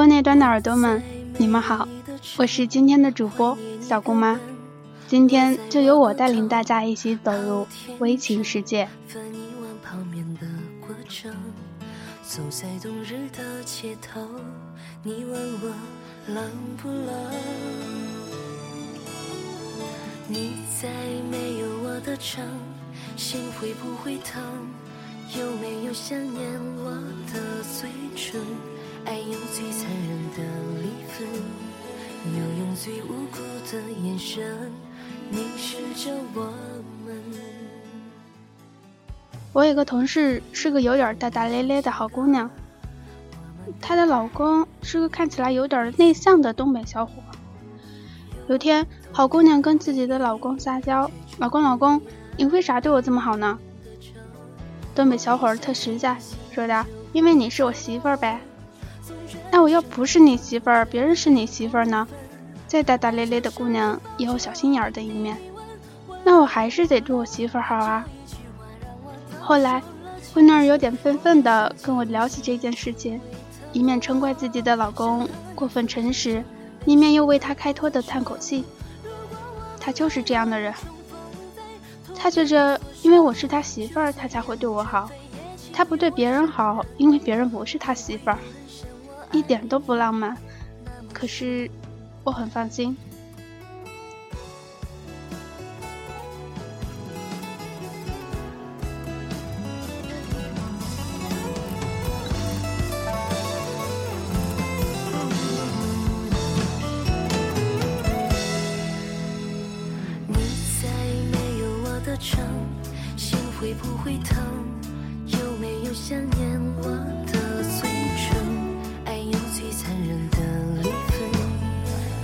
电波那端的耳朵们，你们好，我是今天的主播小姑妈，今天就由我带领大家一起走入微情世界。走在冬日的街头，你问我冷不冷？你在没有我的城，心会不会疼？有没有想念我的嘴唇？爱用最残忍的离分，又用最无辜的眼神凝视着我们。我有个同事是个有点大大咧咧的好姑娘，她的老公是个看起来有点内向的东北小伙。有天，好姑娘跟自己的老公撒娇：“老公，老公，你为啥对我这么好呢？”东北小伙特实在，说道：“因为你是我媳妇儿呗。”那我要不是你媳妇儿，别人是你媳妇儿呢？再大大咧咧的姑娘也有小心眼儿的一面，那我还是得对我媳妇儿好啊。后来，惠娜有点愤愤的跟我聊起这件事情，一面嗔怪自己的老公过分诚实，一面又为他开脱的叹口气。他就是这样的人，他觉着因为我是他媳妇儿，他才会对我好，他不对别人好，因为别人不是他媳妇儿。一点都不浪漫，可是我很放心。你在没有我的城，心会不会疼？有没有想念我的嘴？最残忍的离分，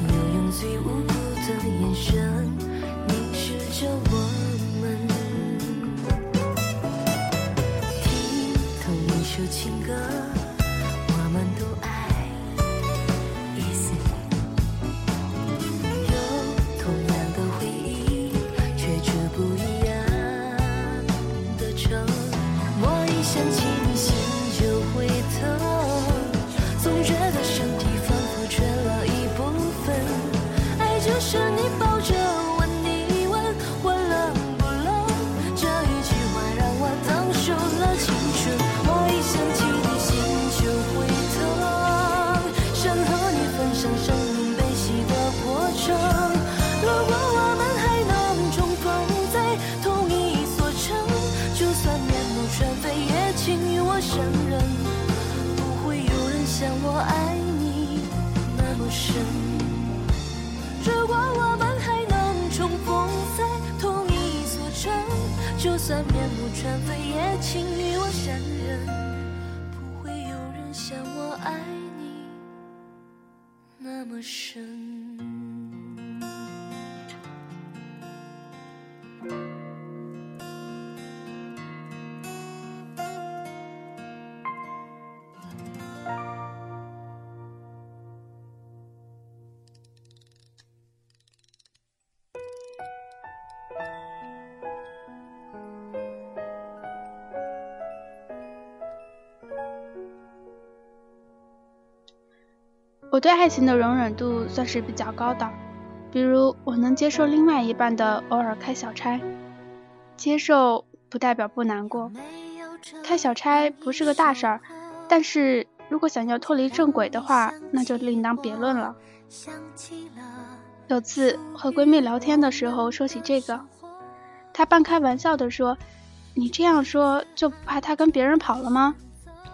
又用最无辜的眼神凝视着我们。听同一首情歌。算面目全非，也请与我相认。不会有人像我爱你那么深。我对爱情的容忍度算是比较高的，比如我能接受另外一半的偶尔开小差，接受不代表不难过。开小差不是个大事儿，但是如果想要脱离正轨的话，那就另当别论了。有次和闺蜜聊天的时候说起这个，她半开玩笑的说：“你这样说就不怕他跟别人跑了吗？”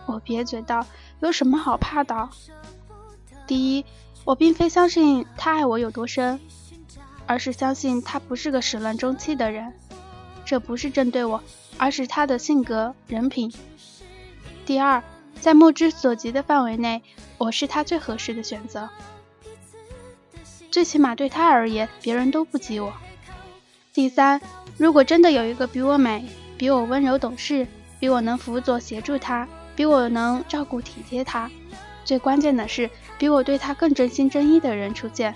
我瘪嘴道：“有什么好怕的？”第一，我并非相信他爱我有多深，而是相信他不是个始乱终弃的人。这不是针对我，而是他的性格人品。第二，在目之所及的范围内，我是他最合适的选择。最起码对他而言，别人都不及我。第三，如果真的有一个比我美、比我温柔懂事、比我能辅佐协助他、比我能照顾体贴他，最关键的是。比我对他更真心真意的人出现，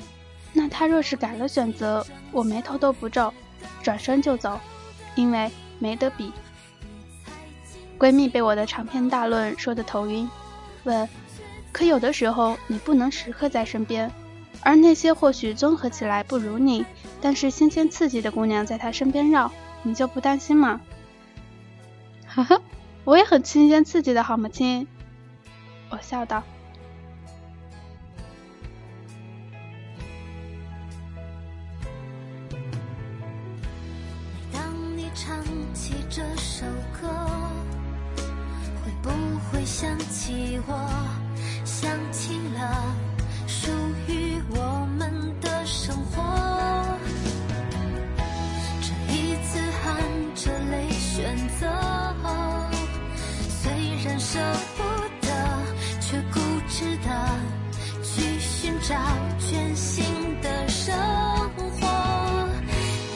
那他若是改了选择，我眉头都不皱，转身就走，因为没得比。闺蜜被我的长篇大论说得头晕，问：可有的时候你不能时刻在身边，而那些或许综合起来不如你，但是新鲜刺激的姑娘在他身边绕，你就不担心吗？呵呵，我也很新鲜刺激的好吗，亲？我笑道。舍不得，却固执的去寻找全新的生活。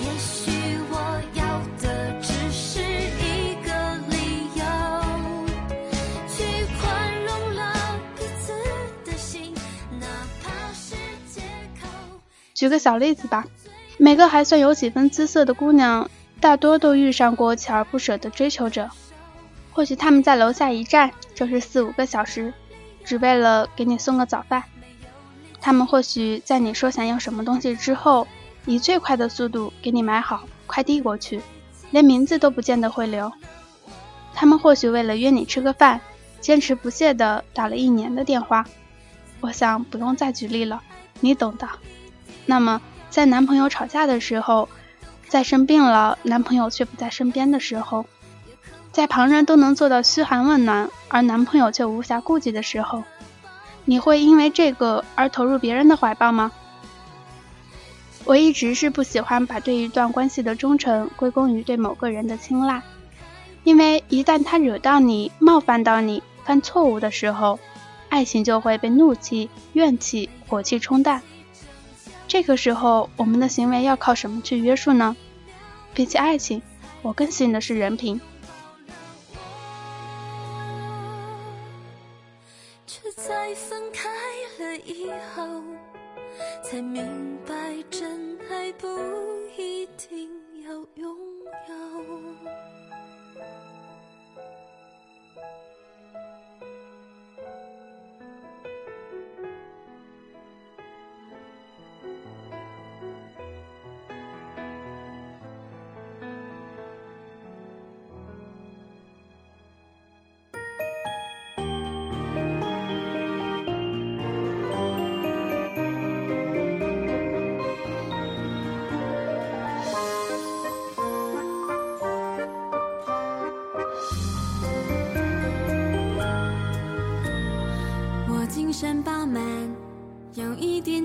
也许我要的只是一个理由，去宽容了彼此的心，哪怕是借口。举个小例子吧，每个还算有几分姿色的姑娘。大多都遇上过锲而不舍的追求者，或许他们在楼下一站就是四五个小时，只为了给你送个早饭。他们或许在你说想要什么东西之后，以最快的速度给你买好，快递过去，连名字都不见得会留。他们或许为了约你吃个饭，坚持不懈地打了一年的电话。我想不用再举例了，你懂的。那么，在男朋友吵架的时候，在生病了男朋友却不在身边的时候，在旁人都能做到嘘寒问暖，而男朋友却无暇顾及的时候，你会因为这个而投入别人的怀抱吗？我一直是不喜欢把对一段关系的忠诚归功于对某个人的青睐，因为一旦他惹到你、冒犯到你、犯错误的时候，爱情就会被怒气、怨气、火气冲淡。这个时候，我们的行为要靠什么去约束呢？比起爱情，我更信的是人品。在分开了以后，才明白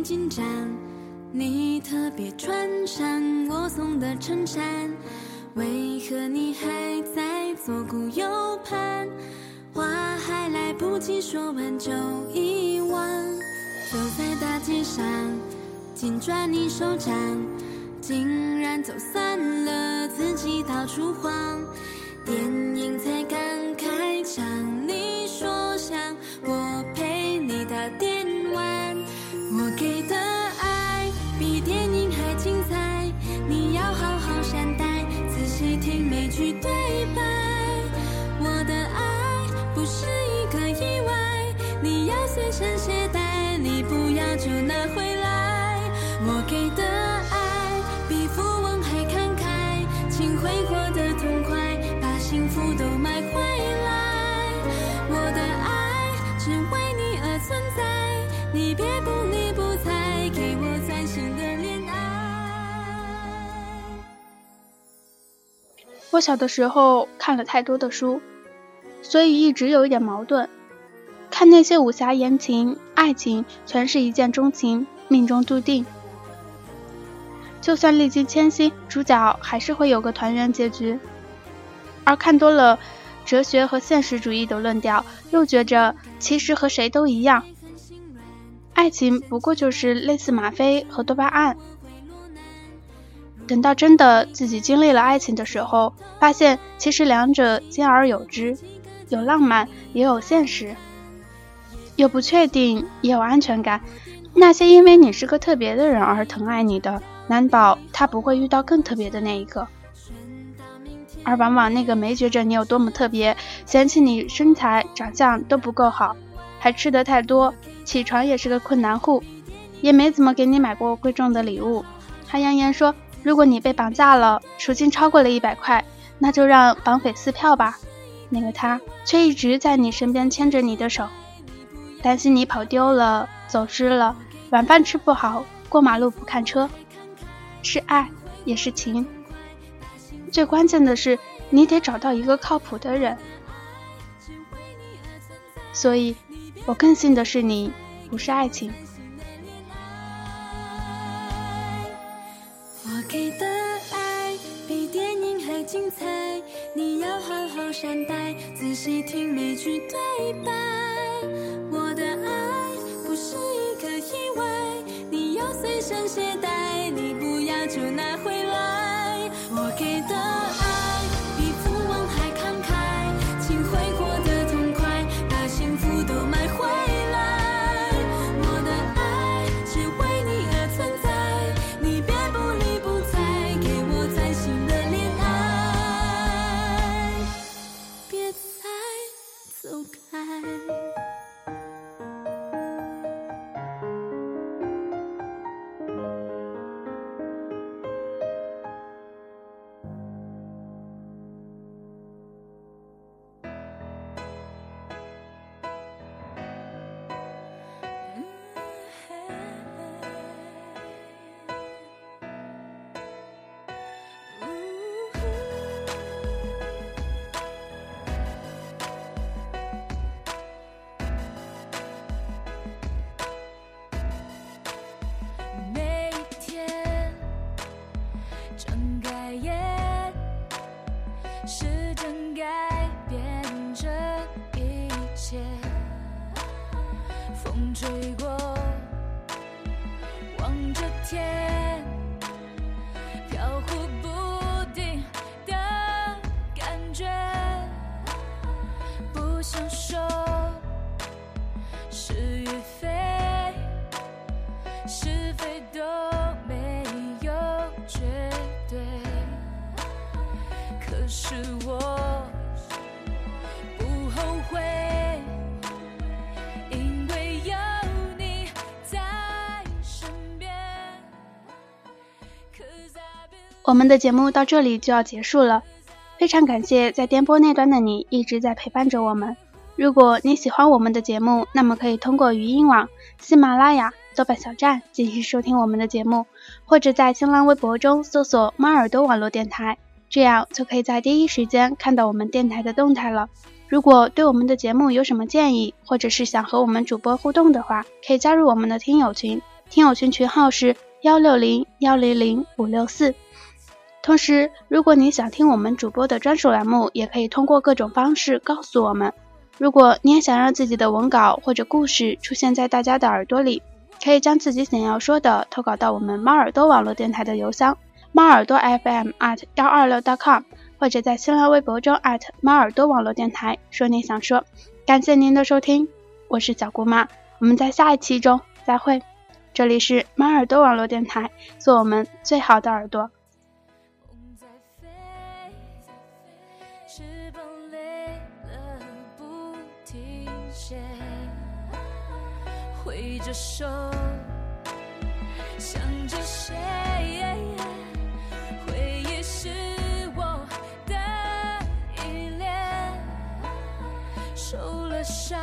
进展。你特别穿上我送的衬衫，为何你还在左顾右盼？话还来不及说完就遗忘。走在大街上，紧抓你手掌，竟然走散了，自己到处晃。电只为你而存在，你别不理不睬，给我崭新的恋爱。我小的时候看了太多的书，所以一直有一点矛盾。看那些武侠言情、爱情，全是一见钟情、命中注定。就算历经千辛，主角还是会有个团圆结局。而看多了哲学和现实主义的论调，又觉着其实和谁都一样，爱情不过就是类似吗啡和多巴胺。等到真的自己经历了爱情的时候，发现其实两者兼而有之，有浪漫，也有现实。有不确定，也有安全感。那些因为你是个特别的人而疼爱你的，难保他不会遇到更特别的那一个。而往往那个没觉着你有多么特别，嫌弃你身材长相都不够好，还吃得太多，起床也是个困难户，也没怎么给你买过贵重的礼物，还扬言说如果你被绑架了，赎金超过了一百块，那就让绑匪撕票吧。那个他却一直在你身边牵着你的手。担心你跑丢了、走失了，晚饭吃不好，过马路不看车，是爱也是情。最关键的是，你得找到一个靠谱的人。所以，我更信的是你，不是爱情。我给的爱比电影还精彩，你要好好善待，仔细听每句对白。我的爱不是一个意外，你要随身携带，你不要就拿回来。时间改变这一切风吹过望着天。我们的节目到这里就要结束了，非常感谢在电波那端的你一直在陪伴着我们。如果你喜欢我们的节目，那么可以通过语音网、喜马拉雅、豆瓣小站继续收听我们的节目，或者在新浪微博中搜索“猫耳朵网络电台”，这样就可以在第一时间看到我们电台的动态了。如果对我们的节目有什么建议，或者是想和我们主播互动的话，可以加入我们的听友群，听友群群号是幺六零幺零零五六四。同时，如果你想听我们主播的专属栏目，也可以通过各种方式告诉我们。如果你也想让自己的文稿或者故事出现在大家的耳朵里，可以将自己想要说的投稿到我们猫耳朵网络电台的邮箱猫耳朵 FM at 幺二六 .com，或者在新浪微博中 at 猫耳朵网络电台说你想说。感谢您的收听，我是小姑妈，我们在下一期中再会。这里是猫耳朵网络电台，做我们最好的耳朵。手想着谁回忆是我的依恋受了伤